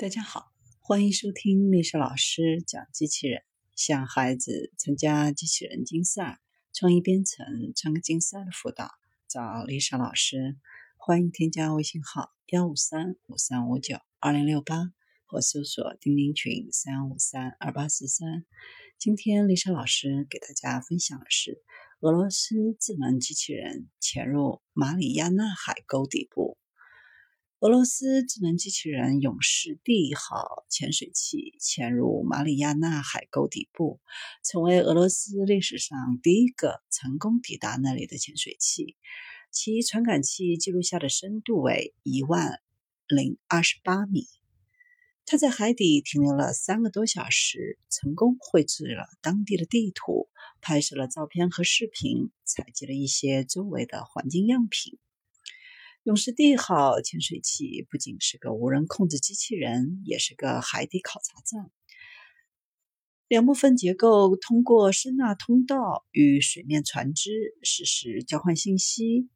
大家好，欢迎收听历史老师讲机器人。向孩子参加机器人竞赛、创意编程、创客竞赛的辅导，找丽莎老师。欢迎添加微信号幺五三五三五九二零六八，或搜索钉钉群三五三二八四三。今天丽莎老师给大家分享的是俄罗斯智能机器人潜入马里亚纳海沟底部。俄罗斯智能机器人“勇士 D” 号潜水器潜入马里亚纳海沟底部，成为俄罗斯历史上第一个成功抵达那里的潜水器。其传感器记录下的深度为一万零二十八米。它在海底停留了三个多小时，成功绘制了当地的地图，拍摄了照片和视频，采集了一些周围的环境样品。勇士 D 号潜水器不仅是个无人控制机器人，也是个海底考察站。两部分结构通过声纳通道与水面船只实时交换信息。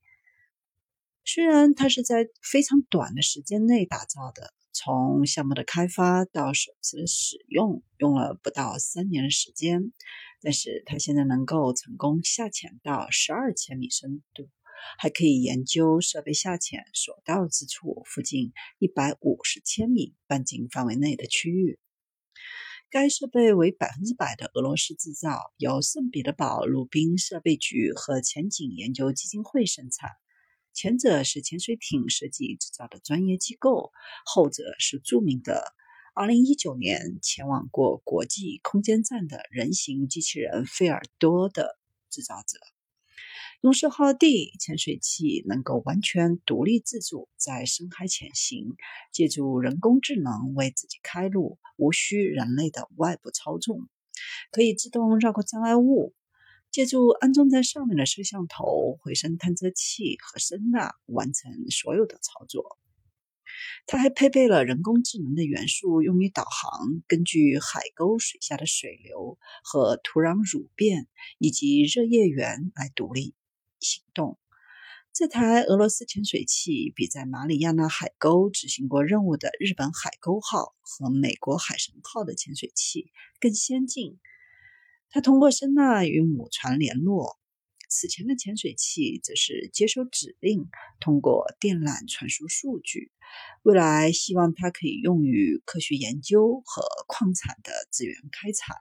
虽然它是在非常短的时间内打造的，从项目的开发到首次使用用了不到三年的时间，但是它现在能够成功下潜到十二千米深度。还可以研究设备下潜所到之处附近一百五十千米半径范围内的区域。该设备为百分之百的俄罗斯制造，由圣彼得堡鲁宾设备局和前景研究基金会生产。前者是潜水艇设计制造的专业机构，后者是著名的2019年前往过国际空间站的人形机器人费尔多的制造者。勇士号 D 潜水器能够完全独立自主在深海潜行，借助人工智能为自己开路，无需人类的外部操纵，可以自动绕过障碍物，借助安装在上面的摄像头、回声探测器和声呐完成所有的操作。它还配备了人工智能的元素，用于导航，根据海沟水下的水流和土壤蠕变以及热液源来独立。行动。这台俄罗斯潜水器比在马里亚纳海沟执行过任务的日本海沟号和美国海神号的潜水器更先进。它通过声呐与母船联络。此前的潜水器则是接收指令，通过电缆传输数据。未来希望它可以用于科学研究和矿产的资源开采。